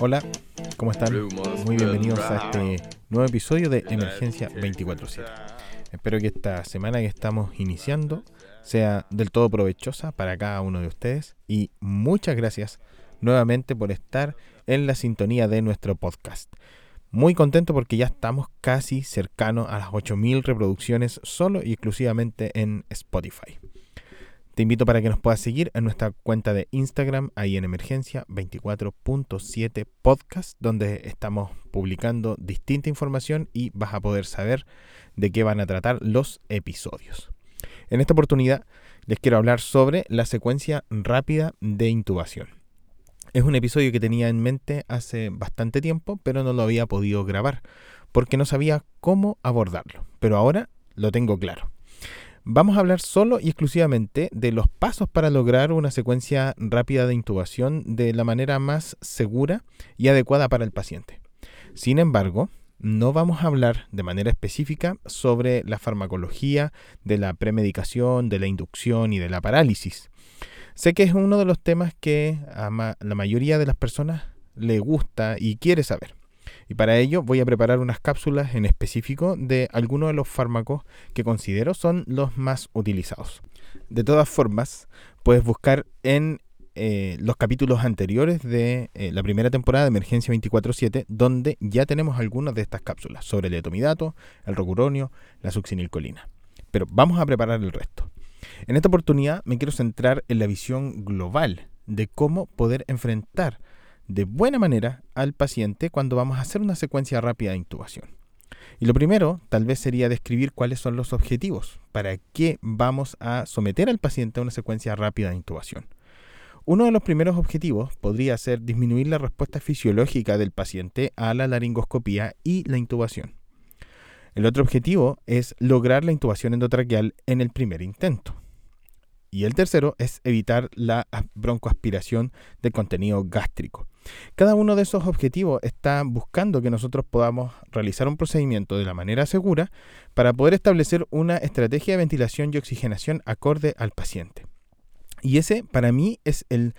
Hola, ¿cómo están? Muy bienvenidos a este nuevo episodio de Emergencia 24/7. Espero que esta semana que estamos iniciando sea del todo provechosa para cada uno de ustedes y muchas gracias nuevamente por estar en la sintonía de nuestro podcast. Muy contento porque ya estamos casi cercanos a las 8.000 reproducciones solo y exclusivamente en Spotify. Te invito para que nos puedas seguir en nuestra cuenta de Instagram, ahí en Emergencia 24.7 Podcast, donde estamos publicando distinta información y vas a poder saber de qué van a tratar los episodios. En esta oportunidad les quiero hablar sobre la secuencia rápida de intubación. Es un episodio que tenía en mente hace bastante tiempo, pero no lo había podido grabar porque no sabía cómo abordarlo. Pero ahora lo tengo claro. Vamos a hablar solo y exclusivamente de los pasos para lograr una secuencia rápida de intubación de la manera más segura y adecuada para el paciente. Sin embargo, no vamos a hablar de manera específica sobre la farmacología de la premedicación, de la inducción y de la parálisis. Sé que es uno de los temas que a la mayoría de las personas le gusta y quiere saber. Y para ello voy a preparar unas cápsulas en específico de algunos de los fármacos que considero son los más utilizados. De todas formas, puedes buscar en eh, los capítulos anteriores de eh, la primera temporada de Emergencia 24-7, donde ya tenemos algunas de estas cápsulas sobre el etomidato, el rocuronio, la succinilcolina. Pero vamos a preparar el resto. En esta oportunidad me quiero centrar en la visión global de cómo poder enfrentar de buena manera al paciente cuando vamos a hacer una secuencia rápida de intubación. Y lo primero, tal vez sería describir cuáles son los objetivos, para qué vamos a someter al paciente a una secuencia rápida de intubación. Uno de los primeros objetivos podría ser disminuir la respuesta fisiológica del paciente a la laringoscopía y la intubación. El otro objetivo es lograr la intubación endotraqueal en el primer intento. Y el tercero es evitar la broncoaspiración del contenido gástrico. Cada uno de esos objetivos está buscando que nosotros podamos realizar un procedimiento de la manera segura para poder establecer una estrategia de ventilación y oxigenación acorde al paciente. Y ese para mí es el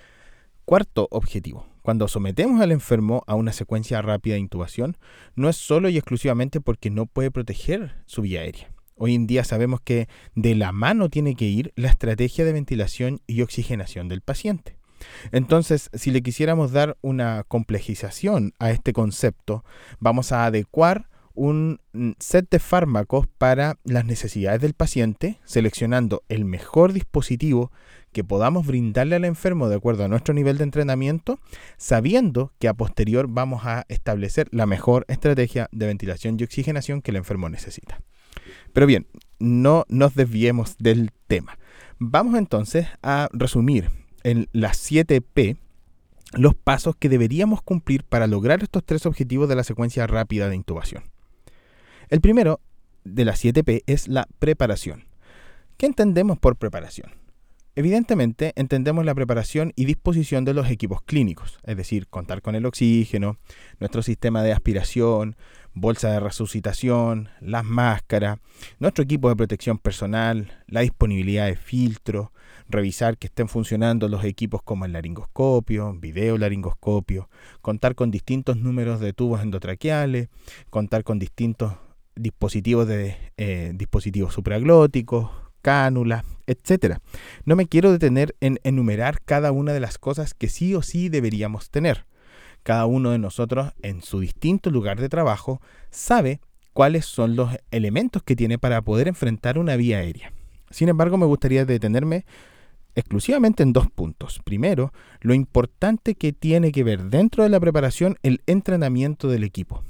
cuarto objetivo. Cuando sometemos al enfermo a una secuencia rápida de intubación, no es solo y exclusivamente porque no puede proteger su vía aérea. Hoy en día sabemos que de la mano tiene que ir la estrategia de ventilación y oxigenación del paciente. Entonces, si le quisiéramos dar una complejización a este concepto, vamos a adecuar un set de fármacos para las necesidades del paciente, seleccionando el mejor dispositivo que podamos brindarle al enfermo de acuerdo a nuestro nivel de entrenamiento, sabiendo que a posterior vamos a establecer la mejor estrategia de ventilación y oxigenación que el enfermo necesita. Pero bien, no nos desviemos del tema. Vamos entonces a resumir en las 7P los pasos que deberíamos cumplir para lograr estos tres objetivos de la secuencia rápida de intubación. El primero de las 7P es la preparación. ¿Qué entendemos por preparación? Evidentemente entendemos la preparación y disposición de los equipos clínicos, es decir, contar con el oxígeno, nuestro sistema de aspiración, bolsa de resucitación, las máscaras, nuestro equipo de protección personal, la disponibilidad de filtros, revisar que estén funcionando los equipos como el laringoscopio, video laringoscopio, contar con distintos números de tubos endotraqueales, contar con distintos dispositivos de eh, dispositivos supraglóticos, cánulas, etc. No me quiero detener en enumerar cada una de las cosas que sí o sí deberíamos tener. Cada uno de nosotros en su distinto lugar de trabajo sabe cuáles son los elementos que tiene para poder enfrentar una vía aérea. Sin embargo, me gustaría detenerme exclusivamente en dos puntos. Primero, lo importante que tiene que ver dentro de la preparación el entrenamiento del equipo.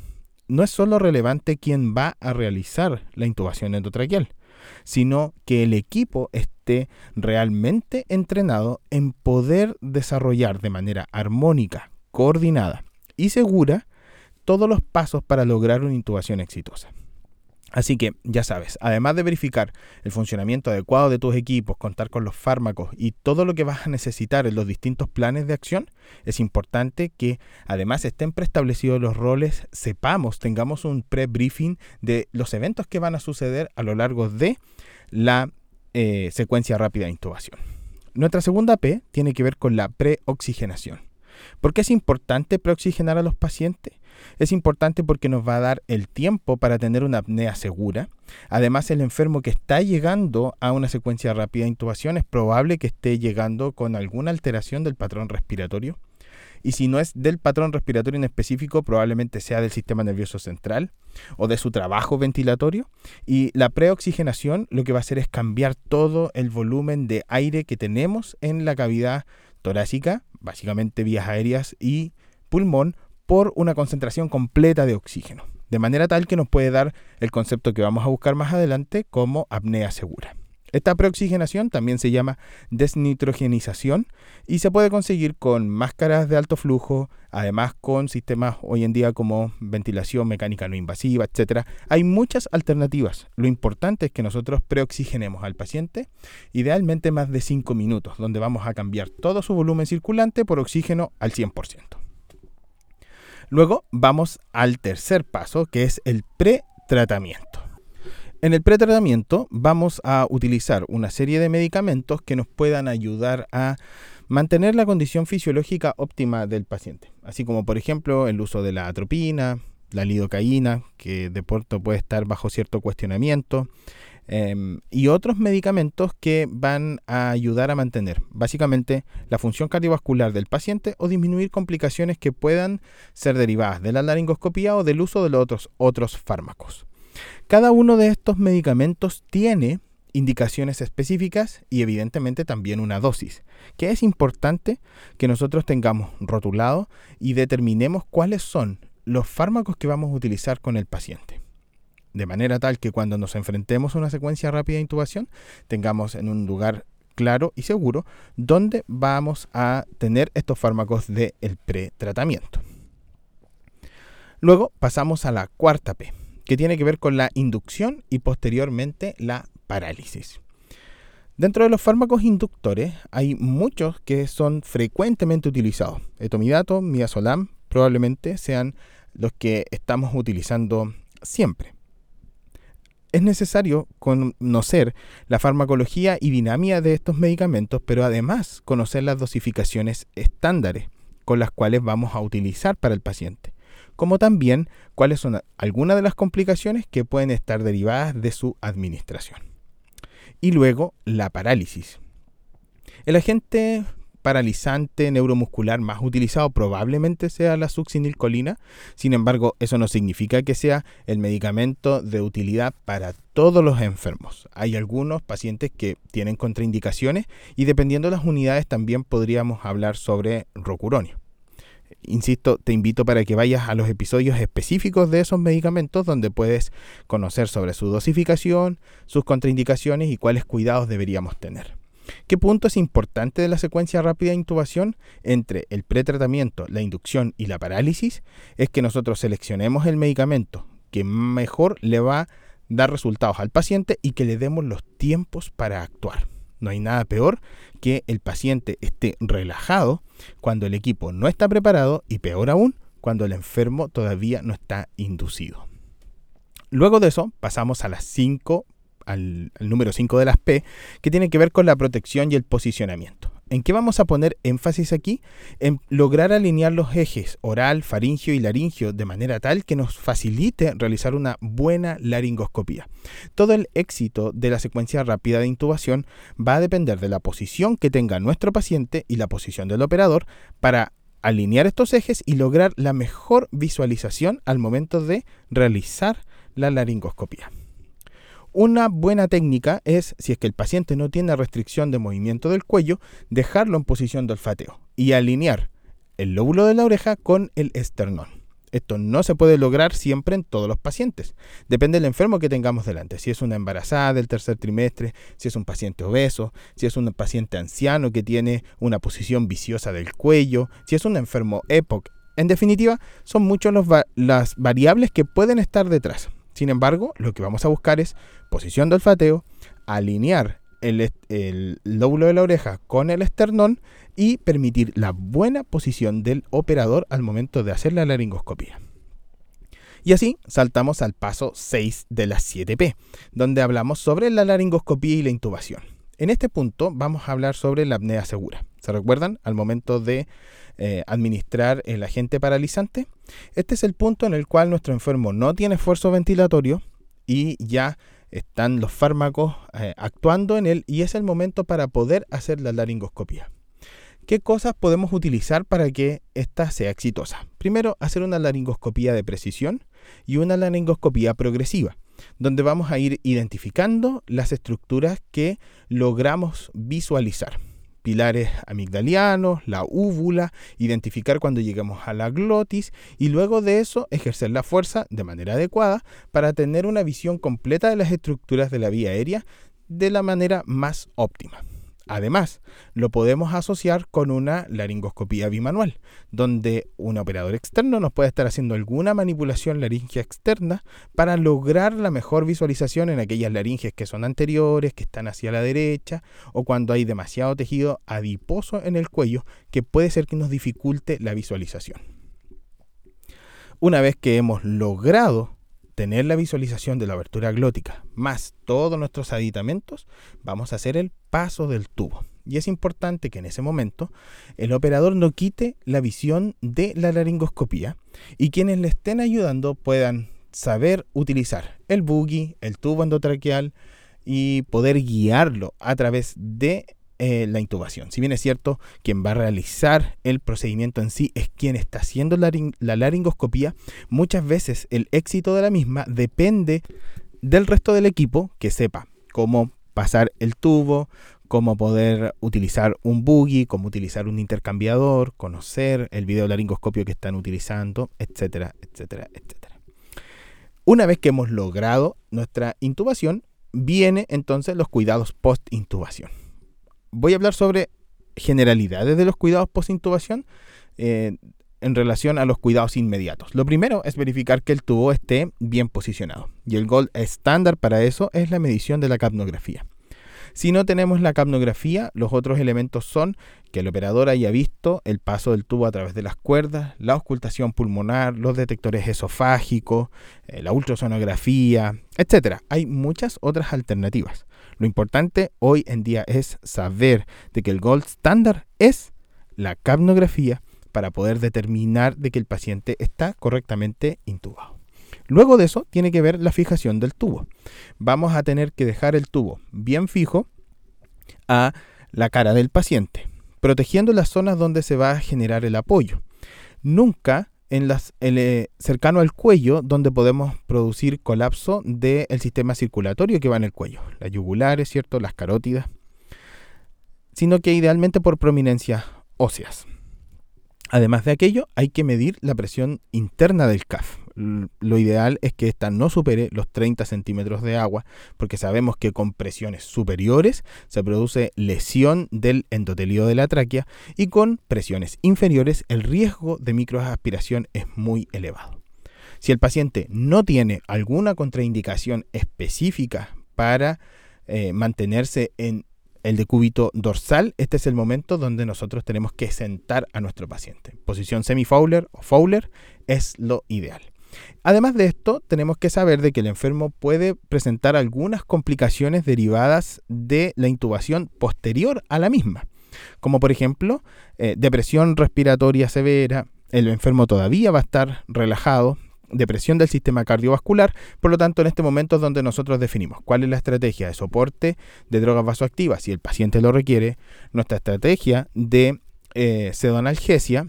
No es solo relevante quién va a realizar la intubación endotraqueal, sino que el equipo esté realmente entrenado en poder desarrollar de manera armónica, coordinada y segura todos los pasos para lograr una intubación exitosa. Así que ya sabes, además de verificar el funcionamiento adecuado de tus equipos, contar con los fármacos y todo lo que vas a necesitar en los distintos planes de acción, es importante que además estén preestablecidos los roles, sepamos, tengamos un pre-briefing de los eventos que van a suceder a lo largo de la eh, secuencia rápida de intubación. Nuestra segunda P tiene que ver con la preoxigenación. ¿Por qué es importante preoxigenar a los pacientes? Es importante porque nos va a dar el tiempo para tener una apnea segura. Además, el enfermo que está llegando a una secuencia rápida de intubación es probable que esté llegando con alguna alteración del patrón respiratorio. Y si no es del patrón respiratorio en específico, probablemente sea del sistema nervioso central o de su trabajo ventilatorio. Y la preoxigenación lo que va a hacer es cambiar todo el volumen de aire que tenemos en la cavidad torácica, básicamente vías aéreas y pulmón, por una concentración completa de oxígeno, de manera tal que nos puede dar el concepto que vamos a buscar más adelante como apnea segura. Esta preoxigenación también se llama desnitrogenización y se puede conseguir con máscaras de alto flujo, además con sistemas hoy en día como ventilación mecánica no invasiva, etc. Hay muchas alternativas. Lo importante es que nosotros preoxigenemos al paciente, idealmente más de 5 minutos, donde vamos a cambiar todo su volumen circulante por oxígeno al 100%. Luego vamos al tercer paso, que es el pretratamiento. En el pretratamiento vamos a utilizar una serie de medicamentos que nos puedan ayudar a mantener la condición fisiológica óptima del paciente, así como por ejemplo el uso de la atropina, la lidocaína, que de pronto puede estar bajo cierto cuestionamiento, Em, y otros medicamentos que van a ayudar a mantener básicamente la función cardiovascular del paciente o disminuir complicaciones que puedan ser derivadas de la laringoscopía o del uso de los otros, otros fármacos. Cada uno de estos medicamentos tiene indicaciones específicas y evidentemente también una dosis, que es importante que nosotros tengamos rotulado y determinemos cuáles son los fármacos que vamos a utilizar con el paciente de manera tal que cuando nos enfrentemos a una secuencia rápida de intubación, tengamos en un lugar claro y seguro donde vamos a tener estos fármacos del el pretratamiento. Luego pasamos a la cuarta P, que tiene que ver con la inducción y posteriormente la parálisis. Dentro de los fármacos inductores hay muchos que son frecuentemente utilizados. Etomidato, midazolam probablemente sean los que estamos utilizando siempre es necesario conocer la farmacología y dinámica de estos medicamentos, pero además conocer las dosificaciones estándares con las cuales vamos a utilizar para el paciente, como también cuáles son algunas de las complicaciones que pueden estar derivadas de su administración. Y luego la parálisis. El agente paralizante neuromuscular más utilizado probablemente sea la succinilcolina. Sin embargo, eso no significa que sea el medicamento de utilidad para todos los enfermos. Hay algunos pacientes que tienen contraindicaciones y dependiendo de las unidades también podríamos hablar sobre rocuronio. Insisto, te invito para que vayas a los episodios específicos de esos medicamentos donde puedes conocer sobre su dosificación, sus contraindicaciones y cuáles cuidados deberíamos tener. ¿Qué punto es importante de la secuencia rápida de intubación entre el pretratamiento, la inducción y la parálisis? Es que nosotros seleccionemos el medicamento que mejor le va a dar resultados al paciente y que le demos los tiempos para actuar. No hay nada peor que el paciente esté relajado cuando el equipo no está preparado y peor aún cuando el enfermo todavía no está inducido. Luego de eso pasamos a las cinco al, número 5 de las P, que tiene que ver con la protección y el posicionamiento. ¿En qué vamos a poner énfasis aquí? En lograr alinear los ejes oral, faringio y laringio de manera tal que nos facilite realizar una buena laringoscopía. Todo el éxito de la secuencia rápida de intubación va a depender de la posición que tenga nuestro paciente y la posición del operador para alinear estos ejes y lograr la mejor visualización al momento de realizar la laringoscopía. Una buena técnica es, si es que el paciente no tiene restricción de movimiento del cuello, dejarlo en posición de olfateo y alinear el lóbulo de la oreja con el esternón. Esto no se puede lograr siempre en todos los pacientes. Depende del enfermo que tengamos delante. Si es una embarazada del tercer trimestre, si es un paciente obeso, si es un paciente anciano que tiene una posición viciosa del cuello, si es un enfermo EPOC. En definitiva, son muchas las variables que pueden estar detrás. Sin embargo, lo que vamos a buscar es posición de olfateo, alinear el, lóbulo de la oreja con el esternón y permitir la buena posición del operador al momento de hacer la laringoscopia. Y así saltamos al paso 6 de la 7P, donde hablamos sobre la laringoscopía y la intubación. En este punto vamos a hablar sobre la apnea segura. ¿Se recuerdan? Al momento de eh, administrar el agente paralizante. Este es el punto en el cual nuestro enfermo no tiene esfuerzo ventilatorio y ya están los fármacos eh, actuando en él y es el momento para poder hacer la laringoscopía. ¿Qué cosas podemos utilizar para que esta sea exitosa? Primero, hacer una laringoscopía de precisión y una laringoscopía progresiva, donde vamos a ir identificando las estructuras que logramos visualizar pilares amigdalianos, la úvula, identificar cuando llegamos a la glotis y luego de eso ejercer la fuerza de manera adecuada para tener una visión completa de las estructuras de la vía aérea de la manera más óptima. Además, lo podemos asociar con una laringoscopía bimanual, donde un operador externo nos puede estar haciendo alguna manipulación laringea externa para lograr la mejor visualización en aquellas laringes que son anteriores, que están hacia la derecha, o cuando hay demasiado tejido adiposo en el cuello, que puede ser que nos dificulte la visualización. Una vez que hemos logrado tener la visualización de la abertura glótica más todos nuestros aditamentos, vamos a hacer el paso del tubo. Y es importante que en ese momento el operador no quite la visión de la laringoscopía y quienes le estén ayudando puedan saber utilizar el buggy, el tubo endotraqueal y poder guiarlo a través de eh, la intubación. Si bien es cierto, quien va a realizar el procedimiento en sí es quien está haciendo la, la laringoscopía, muchas veces el éxito de la misma depende del resto del equipo que sepa cómo pasar el tubo, cómo poder utilizar un buggy, cómo utilizar un intercambiador, conocer el video laringoscopio que están utilizando, etcétera, etcétera, etcétera. Una vez que hemos logrado nuestra intubación, viene entonces los cuidados post-intubación voy a hablar sobre generalidades de los cuidados post-intubación eh, en relación a los cuidados inmediatos. Lo primero es verificar que el tubo esté bien posicionado. Y el gold estándar para eso es la medición de la capnografía. Si no tenemos la capnografía, los otros elementos son que el operador haya visto el paso del tubo a través de las cuerdas, la auscultación pulmonar, los detectores esofágicos, eh, la ultrasonografía, etc. Hay muchas otras alternativas. Lo importante hoy en día es saber de que el gold standard es la capnografía para poder determinar de que el paciente está correctamente intubado. Luego de eso tiene que ver la fijación del tubo. Vamos a tener que dejar el tubo bien fijo a la cara del paciente, protegiendo las zonas donde se va a generar el apoyo. Nunca en las, eh, cercano al cuello donde podemos producir colapso del sistema circulatorio que va en el cuello, las yugulares, ¿cierto? las carótidas, sino que idealmente por prominencias óseas. Además de aquello, hay que medir la presión interna del CAF. Lo ideal es que ésta no supere los 30 centímetros de agua, porque sabemos que con presiones superiores se produce lesión del endotelio de la tráquea y con presiones inferiores el riesgo de microaspiración es muy elevado. Si el paciente no tiene alguna contraindicación específica para eh, mantenerse en el decúbito dorsal, este es el momento donde nosotros tenemos que sentar a nuestro paciente. Posición semi-Fowler o Fowler es lo ideal. Además de esto, tenemos que saber de que el enfermo puede presentar algunas complicaciones derivadas de la intubación posterior a la misma, como por ejemplo eh, depresión respiratoria severa, el enfermo todavía va a estar relajado, depresión del sistema cardiovascular. Por lo tanto, en este momento es donde nosotros definimos cuál es la estrategia de soporte de drogas vasoactivas, si el paciente lo requiere, nuestra estrategia de eh, sedonalgesia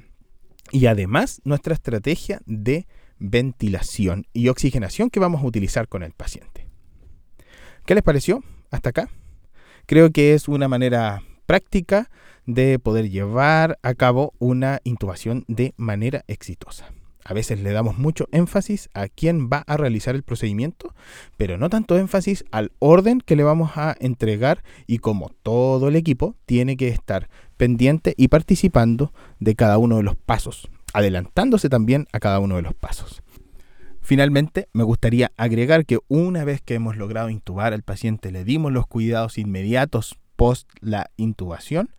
y además nuestra estrategia de ventilación y oxigenación que vamos a utilizar con el paciente. ¿Qué les pareció hasta acá? Creo que es una manera práctica de poder llevar a cabo una intubación de manera exitosa. A veces le damos mucho énfasis a quién va a realizar el procedimiento, pero no tanto énfasis al orden que le vamos a entregar y como todo el equipo tiene que estar pendiente y participando de cada uno de los pasos, adelantándose también a cada uno de los pasos. Finalmente, me gustaría agregar que una vez que hemos logrado intubar al paciente, le dimos los cuidados inmediatos post la intubación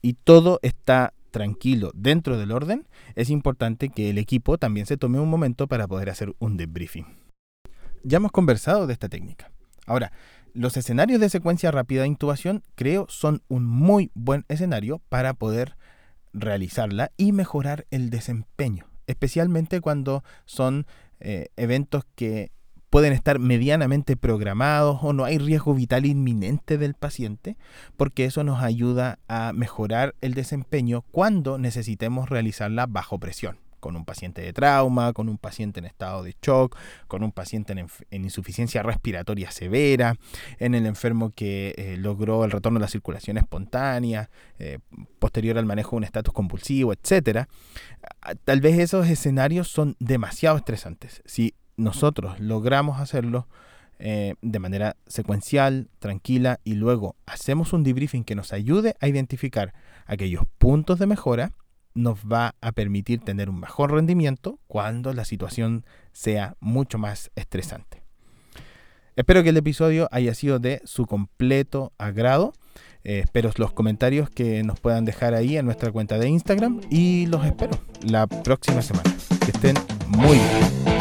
y todo está tranquilo dentro del orden, es importante que el equipo también se tome un momento para poder hacer un debriefing. Ya hemos conversado de esta técnica. Ahora, los escenarios de secuencia rápida de intubación creo son un muy buen escenario para poder realizarla y mejorar el desempeño, especialmente cuando son eh, eventos que pueden estar medianamente programados o no hay riesgo vital inminente del paciente, porque eso nos ayuda a mejorar el desempeño cuando necesitemos realizarla bajo presión con un paciente de trauma, con un paciente en estado de shock, con un paciente en, insuficiencia respiratoria severa, en el enfermo que eh, logró el retorno a la circulación espontánea, eh, posterior al manejo de un estatus convulsivo, etc. Tal vez esos escenarios son demasiado estresantes. Si nosotros logramos hacerlo eh, de manera secuencial, tranquila, y luego hacemos un debriefing que nos ayude a identificar aquellos puntos de mejora, nos va a permitir tener un mejor rendimiento cuando la situación sea mucho más estresante. Espero que el episodio haya sido de su completo agrado. Eh, espero los comentarios que nos puedan dejar ahí en nuestra cuenta de Instagram y los espero la próxima semana. Que estén muy bien.